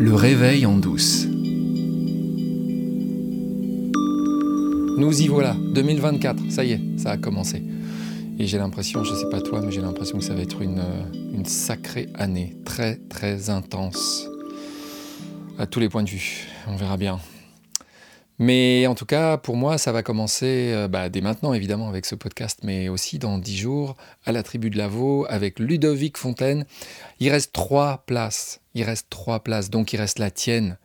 Le réveil en douce. Nous y voilà, 2024, ça y est, ça a commencé. Et j'ai l'impression, je sais pas toi, mais j'ai l'impression que ça va être euh, une sacrée année, très très intense, à tous les points de vue. On verra bien. Mais en tout cas, pour moi, ça va commencer euh, bah, dès maintenant, évidemment, avec ce podcast, mais aussi dans dix jours, à la tribu de Lavaux, avec Ludovic Fontaine. Il reste trois places. Il reste trois places, donc il reste la tienne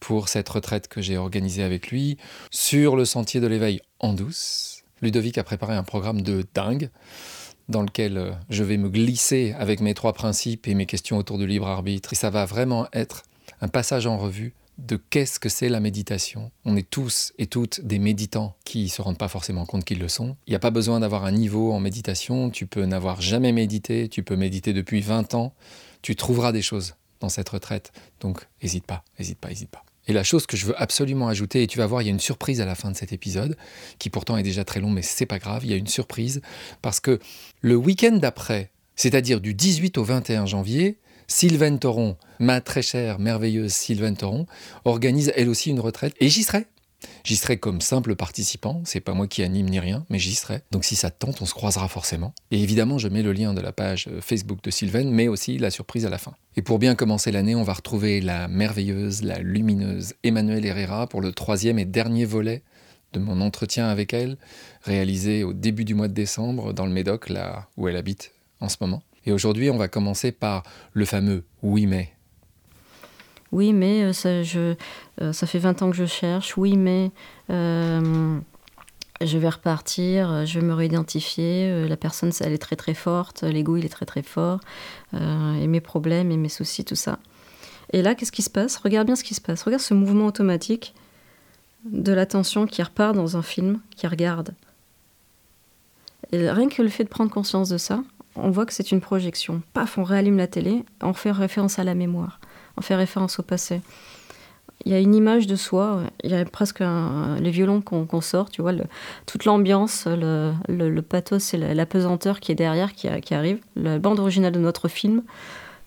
pour cette retraite que j'ai organisée avec lui sur le sentier de l'éveil en douce. Ludovic a préparé un programme de dingue dans lequel euh, je vais me glisser avec mes trois principes et mes questions autour du libre arbitre. Et ça va vraiment être un passage en revue de qu'est-ce que c'est la méditation. On est tous et toutes des méditants qui ne se rendent pas forcément compte qu'ils le sont. Il n'y a pas besoin d'avoir un niveau en méditation, tu peux n'avoir jamais médité, tu peux méditer depuis 20 ans, tu trouveras des choses dans cette retraite. Donc n'hésite pas, n'hésite pas, n'hésite pas. Et la chose que je veux absolument ajouter, et tu vas voir, il y a une surprise à la fin de cet épisode, qui pourtant est déjà très long, mais c'est pas grave, il y a une surprise, parce que le week-end d'après, c'est-à-dire du 18 au 21 janvier, Sylvaine Thoron, ma très chère, merveilleuse Sylvaine Thoron, organise elle aussi une retraite et j'y serai. J'y serai comme simple participant, c'est pas moi qui anime ni rien, mais j'y serai. Donc si ça te tente, on se croisera forcément. Et évidemment, je mets le lien de la page Facebook de Sylvaine, mais aussi la surprise à la fin. Et pour bien commencer l'année, on va retrouver la merveilleuse, la lumineuse Emmanuelle Herrera pour le troisième et dernier volet de mon entretien avec elle, réalisé au début du mois de décembre dans le Médoc, là où elle habite en ce moment. Et aujourd'hui, on va commencer par le fameux oui mais. Oui, mais euh, euh, ça fait 20 ans que je cherche. Oui, mais euh, je vais repartir, je vais me réidentifier. la personne, elle est très très forte. L'ego, il est très très fort. et mes problèmes et mes soucis, tout ça. Et là, qu'est-ce qui se passe? Regarde bien ce qui se passe. Regarde ce mouvement automatique de l'attention qui repart dans un film, qui regarde. Et rien que le fait de prendre conscience de ça, on voit que c'est une projection. Paf, on réallume la télé, on fait référence à la mémoire, on fait référence au passé. Il y a une image de soi, il y a presque les violons qu'on sort, tu vois, toute l'ambiance, le, pathos et la, pesanteur qui est derrière, qui, arrive, la bande originale de notre film,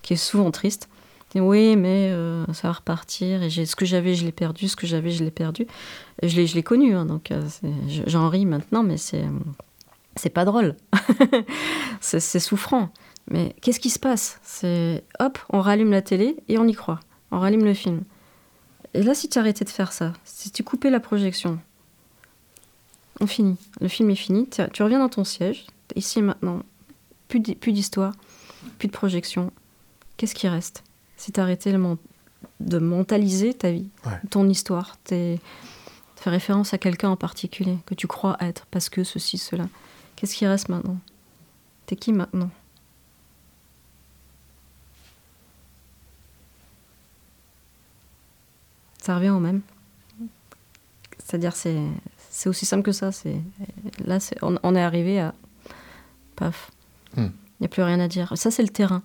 qui est souvent triste. Oui, mais euh, ça va repartir, et ce que j'avais, je l'ai perdu, ce que j'avais, je l'ai perdu. Et je l'ai connu, hein, donc euh, j'en ris maintenant, mais c'est c'est pas drôle. c'est souffrant. Mais qu'est-ce qui se passe? C'est hop, on rallume la télé et on y croit. On rallume le film. Et là, si tu arrêtais de faire ça, si tu coupais la projection, on finit. Le film est fini. Tu reviens dans ton siège, ici et maintenant. Plus d'histoire, plus de projection. Qu'est-ce qui reste? Si tu arrêtais de mentaliser ta vie, ton histoire, tu fais référence à quelqu'un en particulier que tu crois être parce que ceci, cela. Qu'est-ce qui reste maintenant? T'es qui maintenant? Ça revient au même. C'est-à-dire, c'est, c'est aussi simple que ça. C'est, là, c'est, on, est arrivé à. Paf. Hmm. Il n'y a plus rien à dire. Ça, c'est le terrain.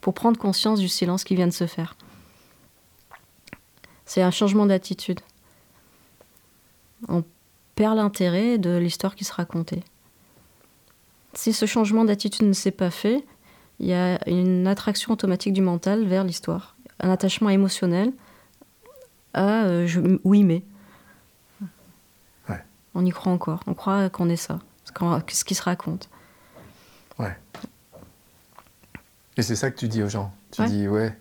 Pour prendre conscience du silence qui vient de se faire. C'est un changement d'attitude. On perd l'intérêt de l'histoire qui se racontait. Si ce changement d'attitude ne s'est pas fait, il y a une attraction automatique du mental vers l'histoire, un attachement émotionnel à euh, je, oui mais. On y croit encore, on croit qu'on est ça, ce qui se raconte. Ouais. Et c'est ça que tu dis aux gens. Tu dis ouais,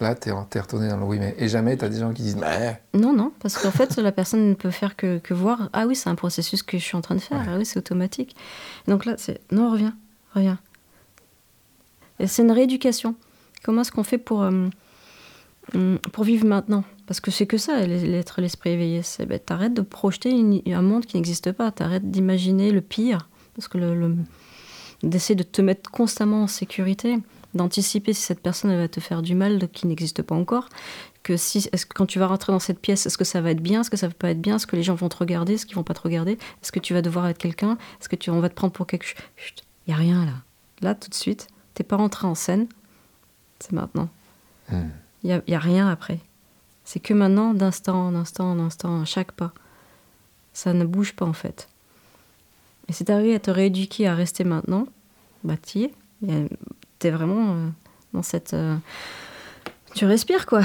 Là, tu es, retourné dans le oui, mais. Et jamais, tu as des gens qui disent mais. Non, non, parce qu'en fait, la personne ne peut faire que, voir Ah oui, c'est un processus que je suis en train de faire. Ah oui, c'est automatique. Donc là, c'est Non, reviens, reviens. Et c'est une rééducation. Comment est-ce qu'on fait pour, euh, hum, pour vivre maintenant? Parce que c'est que ça, l'être l'esprit éveillé. C'est ben, t'arrêtes de projeter un monde qui n'existe pas. T'arrêtes d'imaginer le pire. Parce que le d'essayer de te mettre constamment en sécurité d'anticiper si cette personne va te faire du mal qui n'existe pas encore, que si est-ce que quand tu vas rentrer dans cette pièce, est-ce que ça va être bien, est-ce que ça va pas être bien, est-ce que les gens vont te regarder, est-ce qu'ils vont pas te regarder, est-ce que tu vas devoir être quelqu'un, est-ce que tu on va te prendre pour quelque chose, il y a rien là, là tout de suite, t'es pas rentré en scène, c'est maintenant, il hmm. y, y, a, rien après, c'est que maintenant d'instant en instant en instant à chaque pas, ça ne bouge pas en fait. Et si t'arrives à te rééduquer à rester maintenant, bah t'y es t'es vraiment euh, dans cette. Euh, tu respires, quoi.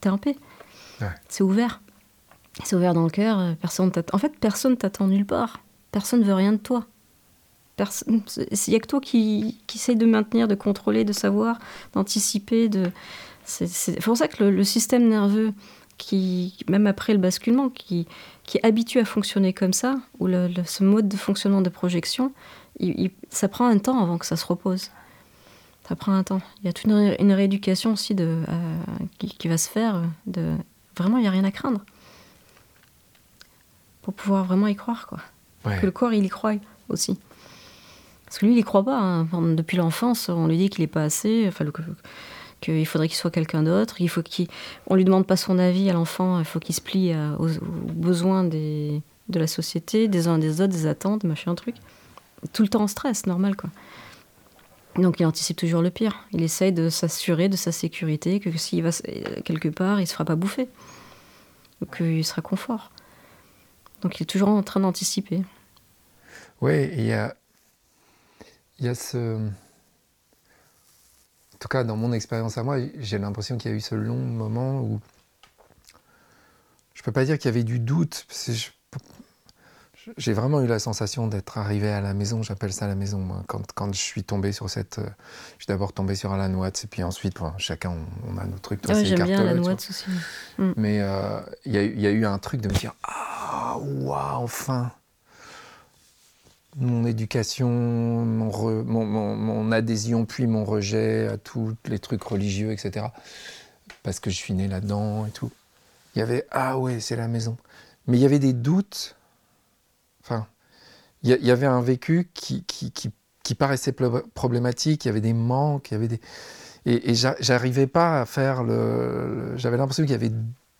t'es en paix. C'est ouvert. C'est ouvert dans le cœur. euh, Personne. En fait, personne t'attend nulle part. Personne ne veut rien de toi. Personne. Il n'y a que toi qui, qui essaye de maintenir, de contrôler, de savoir, d'anticiper. De... C'est c'est pour ça que le, le système nerveux, qui, même après le basculement, qui, qui est habitué à fonctionner comme ça, ou le- le- ce mode de fonctionnement de projection, il- il- ça prend un temps avant que ça se repose. Ça prend un temps. Il y a toute une, ré- une rééducation aussi de, euh, qui, qui va se faire. De, vraiment, il n'y a rien à craindre. Pour pouvoir vraiment y croire, quoi. Ouais. Que le corps, il y croit aussi. Parce que lui, il y croit pas. hein. Depuis l'enfance, on lui dit qu'il n'est pas assez, enfin, qu'il faudrait qu'il soit quelqu'un d'autre. Il faut qu'il, on lui demande pas son avis à l'enfant. Il faut qu'il se plie à- aux, aux besoins des, de la société, des uns des autres, des attentes, machin, truc. Tout le temps en stress, normal, quoi. Donc il anticipe toujours le pire. Il essaye de s'assurer de sa sécurité, que s'il va euh, quelque part, il se fera pas bouffer. Ou qu'il sera confort. Donc il est toujours en train d'anticiper. Oui, il y a, y a ce. En tout cas, dans mon expérience à moi, j'ai l'impression qu'il y a eu ce long moment où. Je peux pas dire qu'il y avait du doute. J'ai vraiment eu la sensation d'être arrivé à la maison, j'appelle ça la maison, moi, quand, quand je suis tombé sur cette. euh, Je suis d'abord tombé sur Alan Watts, et puis ensuite, bon, chacun, on, on a nos trucs. Toi, Ah ouais, c'est J'aime bien tu Watts aussi. mais euh, il y, a eu- il y a eu un truc de me dire Ah, waouh, enfin Mon éducation, mon, re- mon, mon- mon adhésion, puis mon rejet à tous les trucs religieux, etc. Parce que je suis né là-dedans et tout. Il y avait Ah ouais, c'est la maison. Mais il y avait des doutes. Enfin, il y, avait un vécu qui, qui, qui, paraissait problématique, il y avait des manques, il y avait des. Et, et j'a- j'arrivais pas à faire le. J'avais l'impression qu'il y avait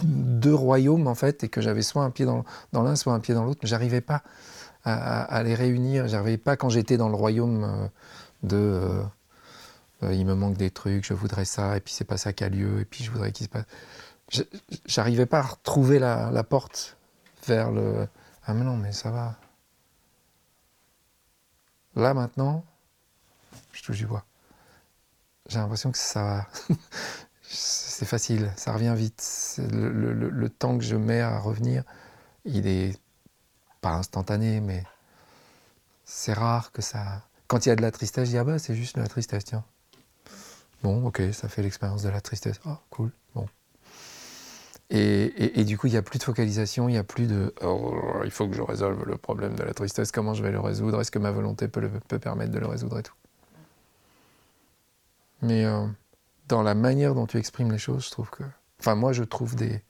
deux royaumes en fait, et que j'avais soit un pied dans, dans l'un, soit un pied dans l'autre, mais j'arrivais pas à, les réunir. J'arrivais pas quand j'étais dans le royaume euh, de. euh, euh, il me manque des trucs, je voudrais ça, et puis c'est pas ça qui a lieu, et puis je voudrais qu'il se passe. J'arrivais pas à retrouver la porte vers le. Ah mais non, mais ça va. Là maintenant, je touche du bois. J'ai l'impression que ça va. c'est facile, ça revient vite. Le, temps que je mets à revenir, il est pas instantané, mais c'est rare que ça. Quand il y a de la tristesse, je dis ah bah c'est juste de la tristesse, tiens. Bon, ok, ça fait l'expérience de la tristesse. Ah, cool, bon. Et, du coup, il n'y a plus de focalisation, il n'y a plus de Oh, il faut que je résolve le problème de la tristesse, comment je vais le résoudre, est-ce que ma volonté peut permettre de le résoudre et tout? Mais euh, dans la manière dont tu exprimes les choses, je trouve que. Enfin, moi, je trouve des,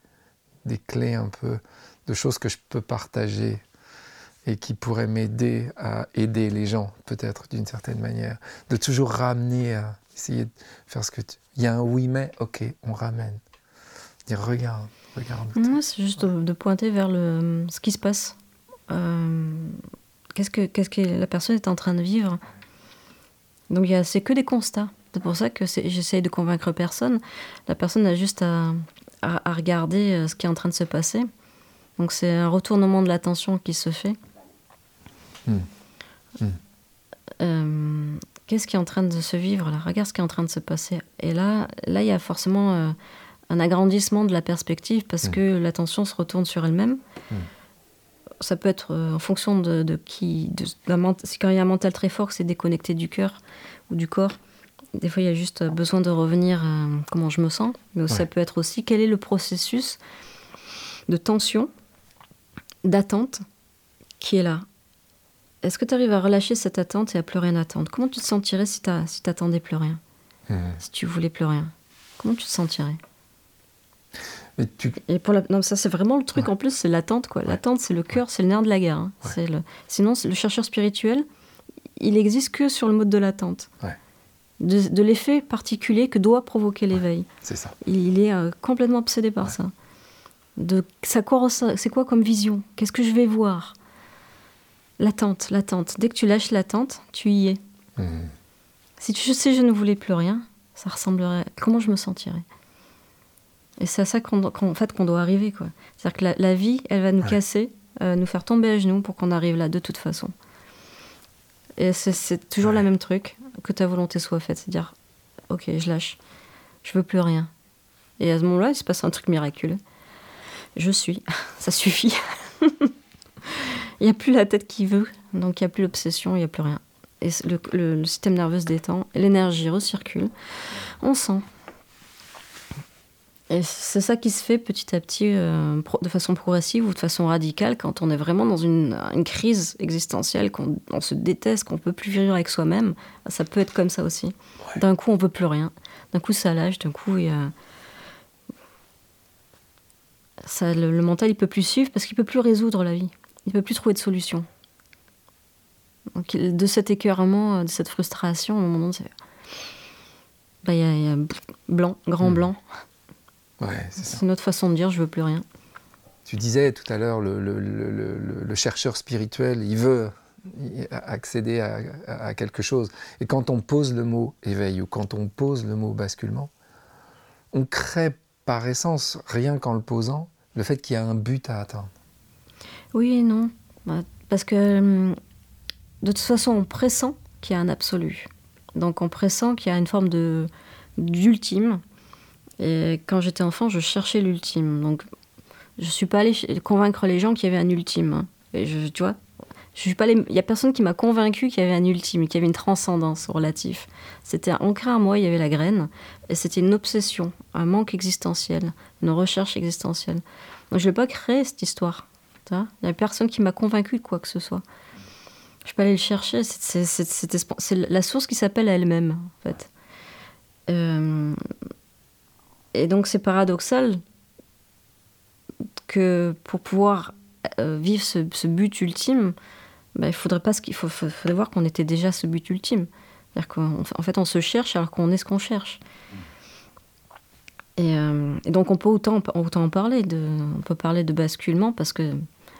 des clés un peu de choses que je peux partager et qui pourraient m'aider à aider les gens, peut-être d'une certaine manière. De toujours ramener à essayer de faire ce que tu. Il y a un oui, mais, ok, on ramène. Dire, regarde, regarde. C'est juste de, de pointer vers le, ce qui se passe. Euh, qu'est-ce, que, qu'est-ce que la personne est en train de vivre? Donc, il y a- c'est que des constats. C'est pour ça que c'est, j'essaye de convaincre personne. La personne a juste à, à- à regarder euh, ce qui est en train de se passer. Donc, c'est un retournement de l'attention qui se fait. Hmm. Hmm. Euh, qu'est-ce qui est en train de se vivre là? Regarde ce qui est en train de se passer. Et là, là, il y a forcément euh, un agrandissement de la perspective parce Mm. que l'attention se retourne sur elle-même. Mm. Ça peut être euh, en fonction de, de qui. De, si quand il y a un mental très fort, c'est déconnecté du cœur ou du corps. Des fois, il y a juste besoin de revenir à comment je me sens. Mais ça peut être aussi quel est le processus de tension, d'attente qui est là? Est-ce que tu arrives à relâcher cette attente et à plus rien attendre Comment tu te sentirais si tu si t'attendais plus rien? Hmm. Si tu voulais plus rien? Comment tu te sentirais? Mais tu, Et pour la... non, ça c'est vraiment le truc Ouais. en plus, c'est l'attente quoi. L'attente c'est le cœur, c'est le nerf de la guerre. hein. Ouais. Le... Sinon c'est le chercheur spirituel, il existe que sur le mode de l'attente. Ouais. De, de l'effet particulier que doit provoquer l'éveil. c'est ça. Il, est euh, complètement obsédé par ça. De ça c'est quoi comme vision? Qu'est-ce que je vais voir? L'attente, l'attente. Dès que tu lâches l'attente, tu y es. Hmm. Si tu sais je ne voulais plus rien, ça ressemblerait. Comment je me sentirais? Et c'est à ça qu'on en fait, qu'on doit arriver. quoi. C'est-à-dire que la, la vie, elle va nous Ouais. casser, euh, nous faire tomber à genoux pour qu'on arrive là de toute façon. Et c'est- toujours Ouais. le même truc, que ta volonté soit faite. C'est dire, ok, je lâche, je veux plus rien. Et à ce moment-là, il se passe un truc miraculeux. Je suis. Ça suffit. il n'y a plus la tête qui veut, donc il n'y a plus l'obsession, il n'y a plus rien. Et le, le système nerveux se détend, l'énergie recircule, on sent. Et c'est ça qui se fait petit à petit, euh, de façon progressive ou de façon radicale, quand on est vraiment dans une, crise existentielle, qu'on on se déteste, qu'on ne peut plus vivre avec soi-même. Ça peut être comme ça aussi. D'un coup, on ne veut plus rien. D'un coup, ça lâche. D'un coup, il y a... ça, le, mental, il peut plus suivre parce qu'il peut plus résoudre la vie. Il peut plus trouver de solution. Donc, de cet écœurement, de cette frustration, au moment donné, bah, il y, a blanc, grand hmm. blanc c'est une autre façon de dire je veux plus rien. Tu disais tout à l'heure, le, le, le, le, chercheur spirituel, il veut accéder à, à, quelque chose. Et quand on pose le mot éveil ou quand on pose le mot basculement, on crée par essence, rien qu'en le posant, le fait qu'il y a un but à atteindre. Oui et non. Bah, parce que hum, de toute façon, on pressent qu'il y a un absolu. Donc on pressent qu'il y a une forme de d'ultime et quand j'étais enfant, je cherchais l'ultime. Donc, je suis pas allée convaincre les gens qu'il y avait un ultime. Hein. Tu vois, je suis pas il y a personne qui m'a convaincu qu'il y avait un ultime, qu'il y avait une transcendance relative. C'était ancré à moi, il y avait la graine, et c'était une obsession, un manque existentiel, une recherche existentielle. Donc je n'ai pas créé cette histoire. Il y a personne qui m'a convaincu de quoi que ce soit. Je suis pas allée le chercher. C'est la source qui s'appelle elle-même, en fait. Euh, et donc c'est paradoxal que pour pouvoir euh, vivre ce, but ultime, ben, il faudrait pas ce faudrait voir qu'on était déjà ce but ultime. C'est-à-dire qu'en fait on se cherche alors qu'on est ce qu'on cherche. Et, euh, donc on peut autant, autant en parler, on peut parler de basculement parce que,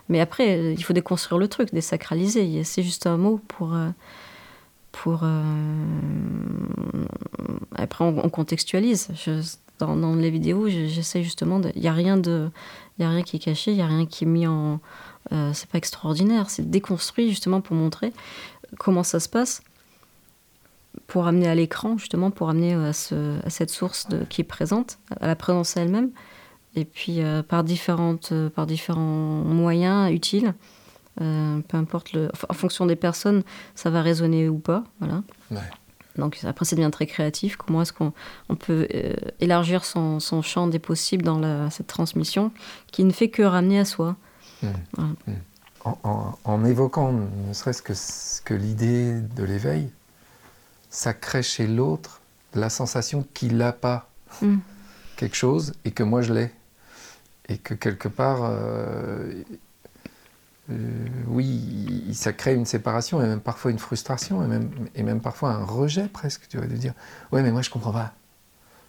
mais après il faut déconstruire le truc, désacraliser. C'est juste un mot pour euh, après on, contextualise. Dans, les vidéos, j'essaie justement Il n'y a, rien de, y a rien qui est caché, il n'y a rien qui est mis en... Euh, c'est pas extraordinaire, c'est déconstruit justement pour montrer comment ça se passe, pour amener à l'écran justement, pour amener à, ce, à cette source qui est présente, à la présence elle-même, et puis euh, par, différentes, par différents moyens utiles. Euh, peu importe en fonction des personnes, ça va résonner ou pas, voilà. Donc après, ça devient très créatif. Comment est-ce qu'on peut euh, élargir son, champ des possibles dans cette transmission qui ne fait que ramener à soi mmh. Mmh. En, évoquant ne serait-ce que, que l'idée de l'éveil, ça crée chez l'autre la sensation qu'il n'a pas mmh. quelque chose et que moi je l'ai. Et que quelque part, euh, euh, oui, ça crée une séparation et même parfois une frustration et même, et même parfois un rejet presque, tu vois, de dire ouais mais moi je comprends pas,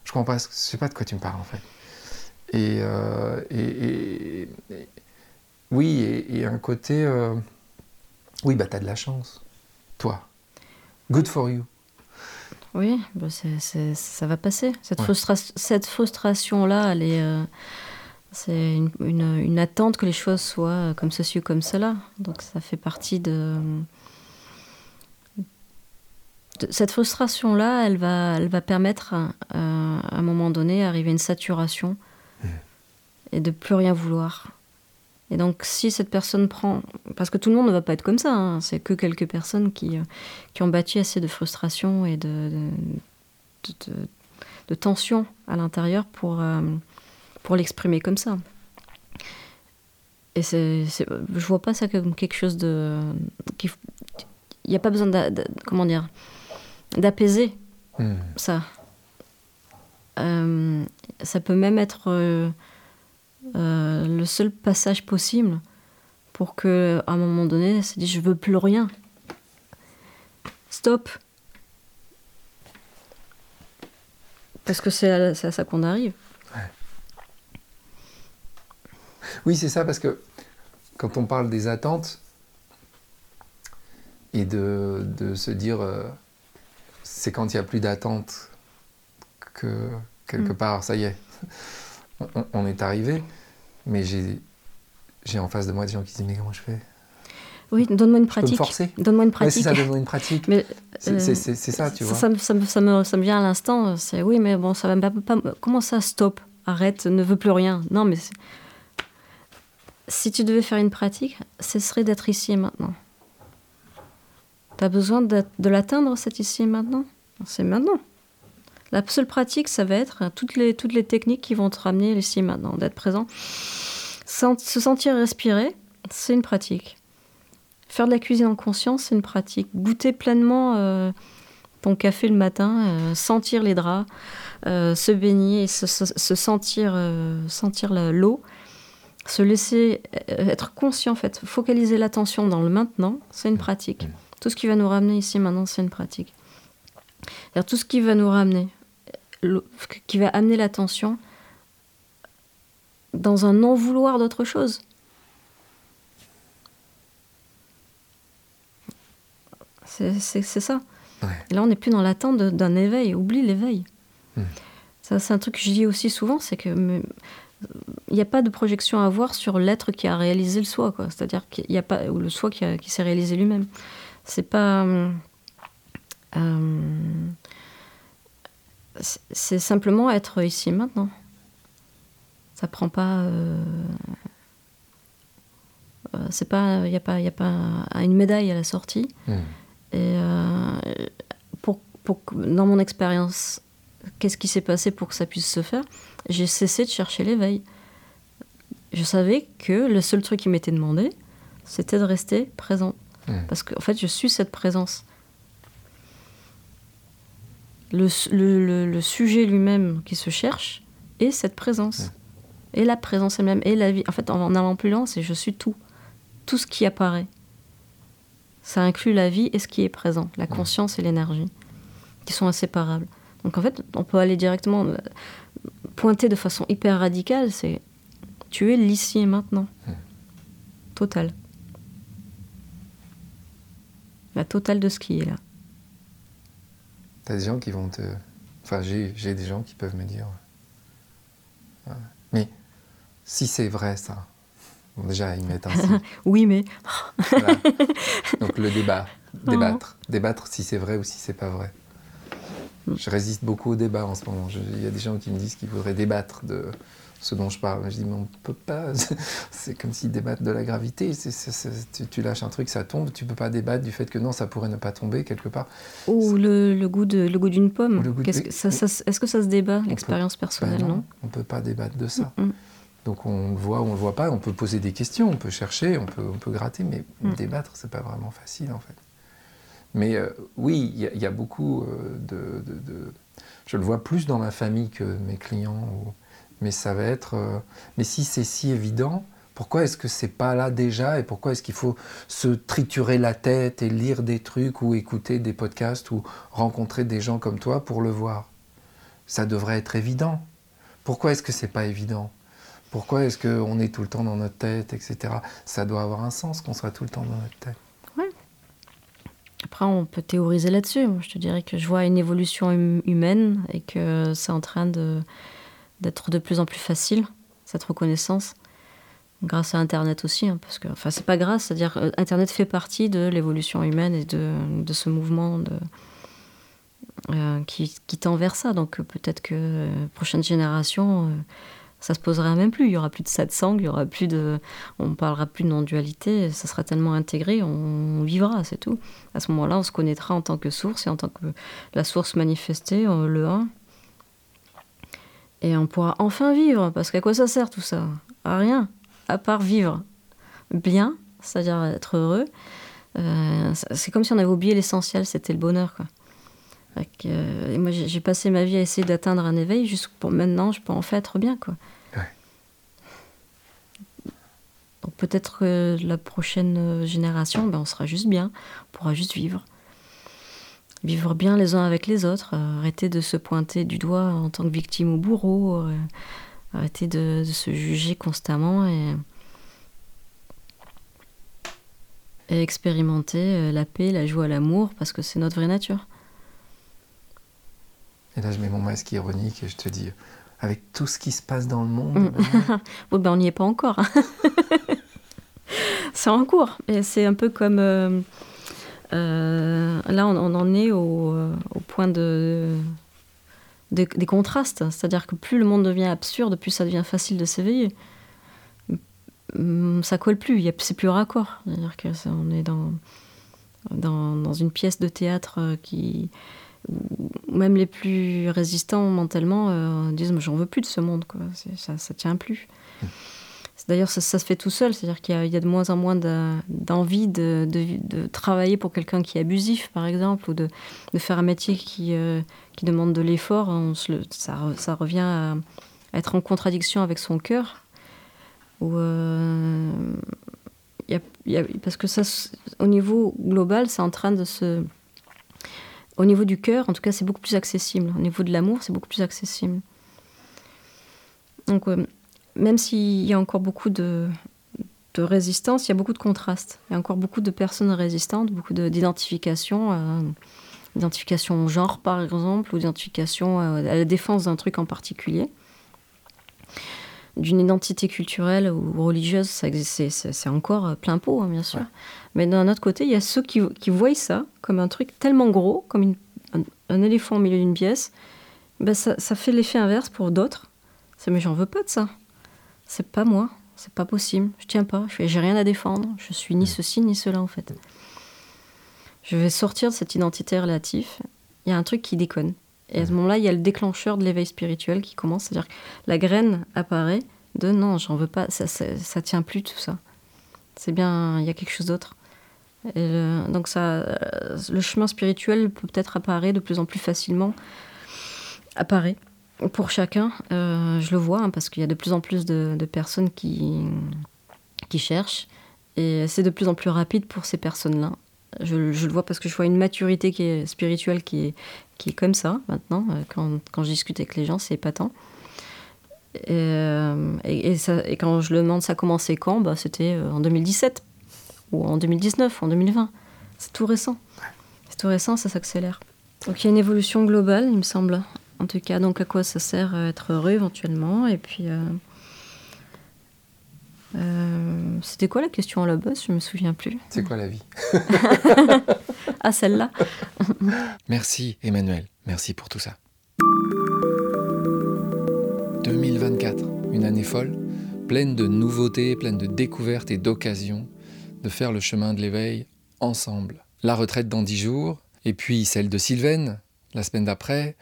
je comprends pas, je sais pas de quoi tu me parles en fait. Et, euh, et, oui, et, un côté euh, oui bah t'as de la chance, toi, good for you. Oui, bah ça va passer. Cette, cette frustration là, elle est c'est une, attente que les choses soient comme ceci ou comme cela. Donc ça fait partie de... cette frustration-là, elle va, elle va permettre à, un moment donné d'arriver à une saturation et de plus rien vouloir. Et donc si cette personne prend... Parce que tout le monde ne va pas être comme ça, hein. c'est que quelques personnes qui, qui ont bâti assez de frustration et de, de, de, tension à l'intérieur pour... Euh, pour l'exprimer comme ça. Et c'est, je vois pas ça comme quelque chose de. Il n'y a pas besoin de, comment dire, d'apaiser hmm. ça. Euh, ça peut même être euh, euh, le seul passage possible pour que, à un moment donné, se dit je veux plus rien. Stop. Parce que c'est à, à ça qu'on arrive. Oui, c'est ça, parce que quand on parle des attentes et de, se dire euh, c'est quand il n'y a plus d'attente que quelque mm. part, ça y est, on, est arrivé, mais j'ai en face de moi des gens qui disent mais comment je fais? Oui, donne-moi une pratique. Donne-moi une pratique. c'est ça, donne-moi une pratique. C'est ça, tu vois. Ça, ça, me, ça, me, vient à l'instant. C'est oui, mais bon, ça va pas. Comment ça, stop? Arrête, ne veux plus rien. Non, mais si tu devais faire une pratique, ce serait d'être ici et maintenant. Tu besoin de, l'atteindre, cet ici et maintenant? C'est maintenant. La seule pratique, ça va être toutes les, toutes les techniques qui vont te ramener ici et maintenant, d'être présent. se sentir respirer, c'est une pratique. Faire de la cuisine en conscience, c'est une pratique. Goûter pleinement euh, ton café le matin, euh, sentir les draps, euh, se baigner, se, se, sentir, sentir l'eau, se laisser être conscient, en fait, focaliser l'attention dans le maintenant, c'est une pratique. Tout ce qui va nous ramener ici maintenant, c'est une pratique. Tout ce qui va nous ramener, qui va amener l'attention dans un non-vouloir d'autre chose. C'est ça. là, on n'est plus dans l'attente d'un éveil. Oublie l'éveil. Ça, c'est un truc que je dis aussi souvent, c'est que il n'y a pas de projection à avoir sur l'être qui a réalisé le soi, quoi. C'est-à-dire qu'il n'y a pas ou le soi qui, qui s'est réalisé lui-même. C'est pas. Euh, c'est simplement être ici maintenant. Ça prend pas. Euh, euh, c'est pas. Il n'y a pas. Il a pas une médaille à la sortie. Hmm. Et pour, pour, dans mon expérience, qu'est-ce qui s'est passé pour que ça puisse se faire J'ai cessé de chercher l'éveil. Je savais que le seul truc qui m'était demandé, c'était de rester présent. Parce qu'en fait, je suis cette présence. Le, le, sujet lui-même qui se cherche est cette présence. Et la présence elle-même, et la vie. En fait, en, allant plus loin, c'est je suis tout. Tout ce qui apparaît. Ça inclut la vie et ce qui est présent, la conscience et l'énergie, qui sont inséparables. Donc en fait, on peut aller directement euh, pointer de façon hyper radicale, c'est tu es l'ici et maintenant. Total la totale de ce qui est là. T'as des gens qui vont te. Enfin, j'ai des gens qui peuvent me dire. Mais si c'est vrai, ça. Bon, déjà, ils mettent un. oui, mais. Donc le débat. Débattre. Débattre si c'est vrai ou si c'est pas vrai. Mm. Je résiste beaucoup au débat en ce moment. Il y a des gens qui me disent qu'ils voudraient débattre de, ce dont je parle. Je dis, mais on peut pas. C'est comme s'ils débattent de la gravité. tu, lâches un truc, ça tombe. Tu peux pas débattre du fait que non, ça pourrait ne pas tomber quelque part. Ou le, le, goût de le goût d'une pomme. Est-ce que, ça, est que ça se débat, l'expérience personnelle, ben non, On peut pas débattre de ça. Mm, mm. Donc on le voit ou on le voit pas. On peut poser des questions, on peut chercher, on peut, on peut gratter, mais mm. débattre, c'est pas vraiment facile en fait. Mais euh, oui, il y, a beaucoup euh, de, Je le vois plus dans ma famille que mes clients. Mais ça va être. Euh, mais si c'est si évident, pourquoi est-ce que c'est pas là déjà et pourquoi est-ce qu'il faut se triturer la tête et lire des trucs ou écouter des podcasts ou rencontrer des gens comme toi pour le voir? Ça devrait être évident. Pourquoi est-ce que c'est pas évident? Pourquoi est-ce qu'on est tout le temps dans notre tête, etc. Ça doit avoir un sens qu'on soit tout le temps dans notre tête. Après, on peut théoriser là-dessus. Je te dirais que je vois une évolution hum, humaine et que c'est en train d'être de plus en plus facile, cette reconnaissance, grâce à Internet aussi, hein, parce que, enfin, c'est pas grâce, c'est-à-dire euh, Internet fait partie de l'évolution humaine et de, ce mouvement euh, qui, tend vers ça. Donc peut-être que euh, prochaine génération, ça se posera même plus. Il y aura plus de satsang, il y aura plus de, on parlera plus de non-dualité. Ça sera tellement intégré, on, vivra, c'est tout. À ce moment-là, on se connaîtra en tant que source et en tant que la source manifestée, le 1 et on pourra enfin vivre, parce qu'à quoi ça sert tout ça? À rien, à part vivre bien, c'est-à-dire être heureux. Euh, c'est comme si on avait oublié l'essentiel, c'était le bonheur. Quoi. Euh, moi, j'ai passé ma vie à essayer d'atteindre un éveil, juste pour maintenant, je peux en fait être bien. Quoi. Donc peut-être que la prochaine génération, ben, on sera juste bien, on pourra juste vivre vivre bien les uns avec les autres, euh, arrêter de se pointer du doigt en tant que victime ou bourreau, euh, arrêter de, se juger constamment et, expérimenter euh, la paix, la joie, l'amour, parce que c'est notre vraie nature. Et là, je mets mon masque ironique et je te dis, avec tout ce qui se passe dans le monde. Mm. Ben, on n'y est pas encore. c'est en cours. Et c'est un peu comme. Euh, là, on, en est au, point de, des, contrastes. C'est-à-dire que plus le monde devient absurde, plus ça devient facile de s'éveiller. Hum, ça colle plus, c'est plus raccord. C'est-à-dire que on est dans, dans, une pièce de théâtre euh, qui même les plus résistants mentalement euh, disent j'en veux plus de ce monde, quoi. Ça, ça tient plus. D'ailleurs, ça, se fait tout seul, c'est-à-dire qu'il y, a de moins en moins d'envie de, travailler pour quelqu'un qui est abusif, par exemple, ou de, faire un métier qui, euh, demande de l'effort. Ça, revient à, être en contradiction avec son cœur. Euh, parce que ça, au niveau global, c'est en train de se. Au niveau du cœur, en tout cas, c'est beaucoup plus accessible. Au niveau de l'amour, c'est beaucoup plus accessible. Donc, même s'il y a encore beaucoup de, résistance, il y a beaucoup de contrastes. Il y a encore beaucoup de personnes résistantes, beaucoup d'identification, euh, identification au genre par exemple, ou d'identification euh, à la défense d'un truc en particulier. D'une identité culturelle ou religieuse, c'est encore euh, plein pot, hein, bien sûr. Mais d'un autre côté, il y a ceux qui, voient ça comme un truc tellement gros, comme un, éléphant au milieu d'une pièce. Ben ça, ça fait l'effet inverse pour d'autres. C'est mais j'en veux pas de ça c'est pas moi, c'est pas possible, je tiens pas, j'ai rien à défendre, je suis ni ceci ni cela en fait. Je vais sortir de cette identité relative. Il y a un truc qui déconne. Et à ce moment-là, il y a le déclencheur de l'éveil spirituel qui commence, c'est-à-dire que la graine apparaît de non, j'en veux pas, ça, ça, tient plus tout ça. C'est bien, il y a quelque chose d'autre. donc ça, le chemin spirituel peut peut-être apparaître de plus en plus facilement, apparaît pour chacun, euh, je le vois, hein, parce qu'il y a de plus en plus de, personnes qui, qui cherchent. Et c'est de plus en plus rapide pour ces personnes-là. Je, le vois parce que je vois une maturité qui est spirituelle qui est, qui est comme ça maintenant. Euh, quand, quand je discute avec les gens, c'est épatant. Et, euh, et, ça, et, quand je le demande ça a commencé quand? Bah, C'était en 2017, ou en 2019, ou en 2020. C'est tout récent. C'est tout récent, ça s'accélère. Donc il y a une évolution globale, il me semble, en tout cas, donc à quoi ça sert euh, être heureux éventuellement Et puis, euh, euh, c'était quoi la question à la base? Je me souviens plus. C'est quoi la vie? Ah, celle-là. Merci Emmanuel, merci pour tout ça. 2024, une année folle, pleine de nouveautés, pleine de découvertes et d'occasions de faire le chemin de l'éveil ensemble. La retraite dans dix jours, et puis celle de Sylvaine la semaine d'après,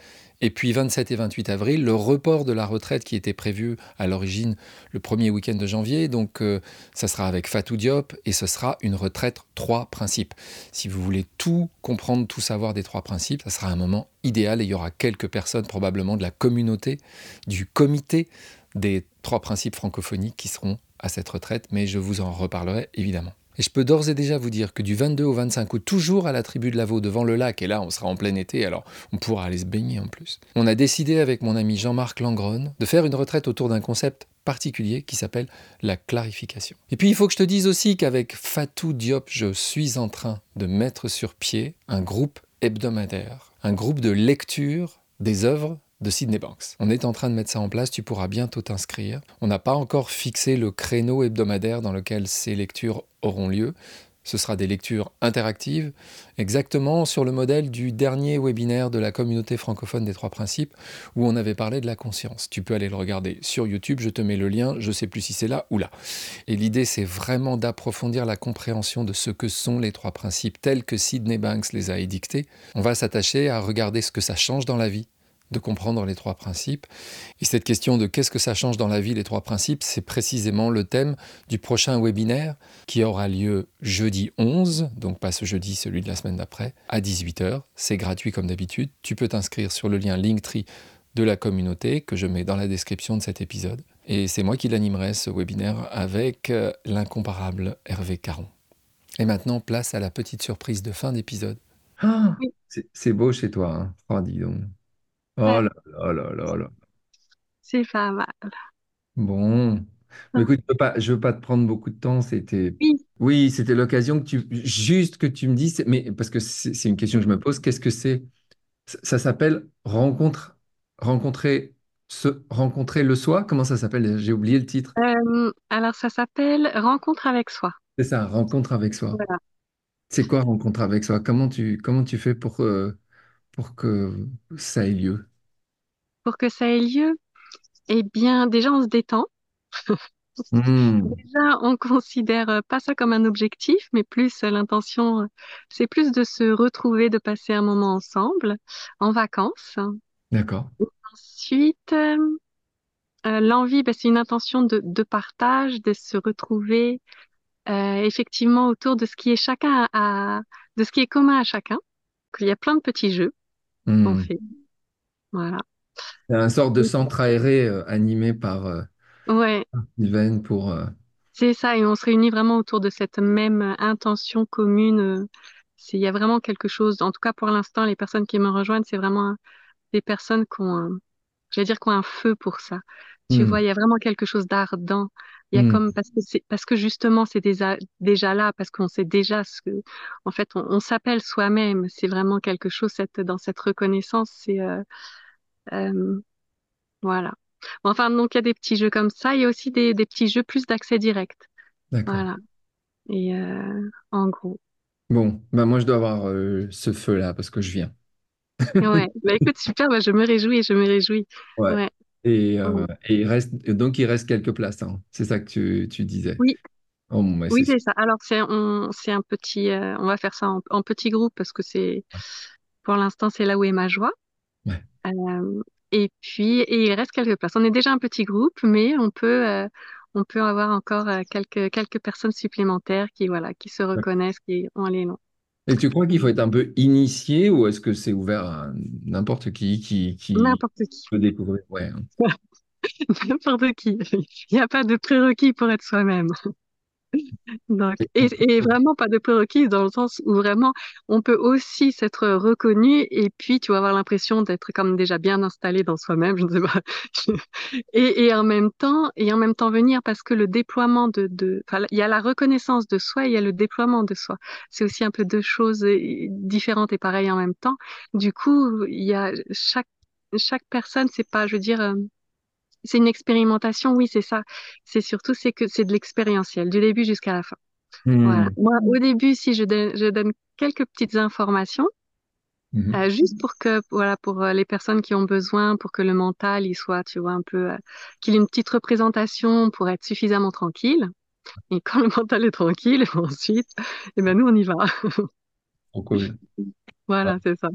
et puis 27 et 28 avril, le report de la retraite qui était prévu à l'origine le premier week-end de janvier. Donc euh, ça sera avec Fatou Diop et ce sera une retraite trois principes. Si vous voulez tout comprendre, tout savoir des trois principes, ça sera un moment idéal et il y aura quelques personnes probablement de la communauté, du comité des trois principes francophoniques qui seront à cette retraite, mais je vous en reparlerai évidemment. Et je peux d'ores et déjà vous dire que du 22 au 25 août, toujours à la tribu de Lavaux, devant le lac, et là on sera en plein été, alors on pourra aller se baigner en plus, on a décidé avec mon ami Jean-Marc Langron de faire une retraite autour d'un concept particulier qui s'appelle la clarification. Et puis il faut que je te dise aussi qu'avec Fatou Diop, je suis en train de mettre sur pied un groupe hebdomadaire, un groupe de lecture des œuvres de Sydney Banks. On est en train de mettre ça en place, tu pourras bientôt t'inscrire. On n'a pas encore fixé le créneau hebdomadaire dans lequel ces lectures auront lieu. Ce sera des lectures interactives, exactement sur le modèle du dernier webinaire de la communauté francophone des trois principes, où on avait parlé de la conscience. Tu peux aller le regarder sur YouTube, je te mets le lien, je ne sais plus si c'est là ou là. Et l'idée, c'est vraiment d'approfondir la compréhension de ce que sont les trois principes tels que Sidney Banks les a édictés. On va s'attacher à regarder ce que ça change dans la vie, de comprendre les trois principes. Et cette question de qu'est-ce que ça change dans la vie, les trois principes, c'est précisément le thème du prochain webinaire qui aura lieu jeudi 11, donc pas ce jeudi, celui de la semaine d'après, à 18h. C'est gratuit comme d'habitude. Tu peux t'inscrire sur le lien Linktree de la communauté que je mets dans la description de cet épisode. Et c'est moi qui l'animerai ce webinaire avec euh, l'incomparable Hervé Caron. Et maintenant, place à la petite surprise de fin d'épisode. Ah, c'est beau chez toi, hein. Oh, dis donc. Oh là là là là là. c'est pas mal. Bon. écoute, je veux pas, je veux pas te prendre beaucoup de temps. C'était, Oui, oui, c'était l'occasion que tu, juste que tu me dises, mais parce que c'est c'est une question que je me pose. Qu'est-ce que c'est? Ça, ça s'appelle rencontre, rencontrer, se, rencontrer le soi? Comment ça s'appelle? J'ai oublié le titre. Euh, alors ça s'appelle Rencontre avec soi. C'est ça, rencontre avec soi. Voilà. C'est quoi rencontre avec soi? Comment tu, comment tu fais pour, euh, pour que ça ait lieu? pour que ça ait lieu, eh bien, déjà, on se détend. Hmm. Déjà, on considère euh, pas ça comme un objectif, mais plus euh, l'intention, euh, c'est plus de se retrouver, de passer un moment ensemble en vacances. D'accord. Ensuite, euh, l'envie, ben, c'est une intention de, de partage, de se retrouver euh, effectivement autour de ce qui est chacun à, de ce qui est commun à chacun. Il y a plein de petits jeux Hmm. fait. Voilà. C'est un sort de centre aéré euh, animé par euh, Ouais, Sylvain pour. euh, c'est ça. Et on se réunit vraiment autour de cette même intention commune. il y a vraiment quelque chose. En tout cas, pour l'instant, les personnes qui me rejoignent, c'est vraiment des personnes qui ont, un- dire, qui ont un feu pour ça. Tu hmm, vois, il y a vraiment quelque chose d'ardent. Il y a hmm, comme parce que c'est parce que justement c'est déjà déjà là parce qu'on sait déjà ce que en fait on, on s'appelle soi-même. C'est vraiment quelque chose cette dans cette reconnaissance. C'est euh, euh, voilà. Bon, Enfin donc il y a des petits jeux comme ça. Il y a aussi des des petits jeux plus d'accès direct. D'accord. Voilà. Et euh, en gros. Bon, bah moi je dois avoir ce feu-là parce que je viens. Ouais. Bah écoute super. Bah, je me réjouis. Je me réjouis. Ouais. Ouais. Et, euh, et il reste, donc il reste quelques places, hein. C'est ça que tu, tu disais. Oui. Oh, bah, Oui, c'est ça. Alors, c'est on, c'est un petit, euh, on va faire ça en, en petit groupe parce que c'est, pour l'instant, c'est là où est ma joie. ouais. Euh, et puis, et il reste quelques places. On est déjà un petit groupe, mais on peut, on peut avoir encore quelques, quelques personnes supplémentaires qui, voilà, qui se reconnaissent, qui ont les noms. Et tu crois qu'il faut être un peu initié ou est-ce que c'est ouvert à n'importe qui qui, qui N'importe qui. peut découvrir? Ouais. N'importe qui. Il n'y a pas de prérequis pour être soi-même. Donc, et, et vraiment pas de prérequis dans le sens où vraiment on peut aussi s'être reconnu et puis tu vas avoir l'impression d'être comme déjà bien installé dans soi-même, je ne sais pas. Et, et en même temps, et en même temps venir parce que le déploiement de, il y a la reconnaissance de soi et il y a le déploiement de soi. C'est aussi un peu deux choses différentes et pareilles en même temps. Du coup, il y a chaque, chaque personne, c'est pas, je veux dire, euh, c'est une expérimentation, oui, c'est ça. C'est surtout, c'est que c'est de l'expérientiel, du début jusqu'à la fin. Voilà. Hmm. Moi, au début, si je donne, je donne quelques petites informations, Mhm. euh, juste pour que, voilà, pour euh, les personnes qui ont besoin, pour que le mental, il soit, tu vois, un peu, euh, qu'il ait une petite représentation pour être suffisamment tranquille. Et quand le mental est tranquille, ensuite, eh ben, nous, on y va. Voilà, c'est ça.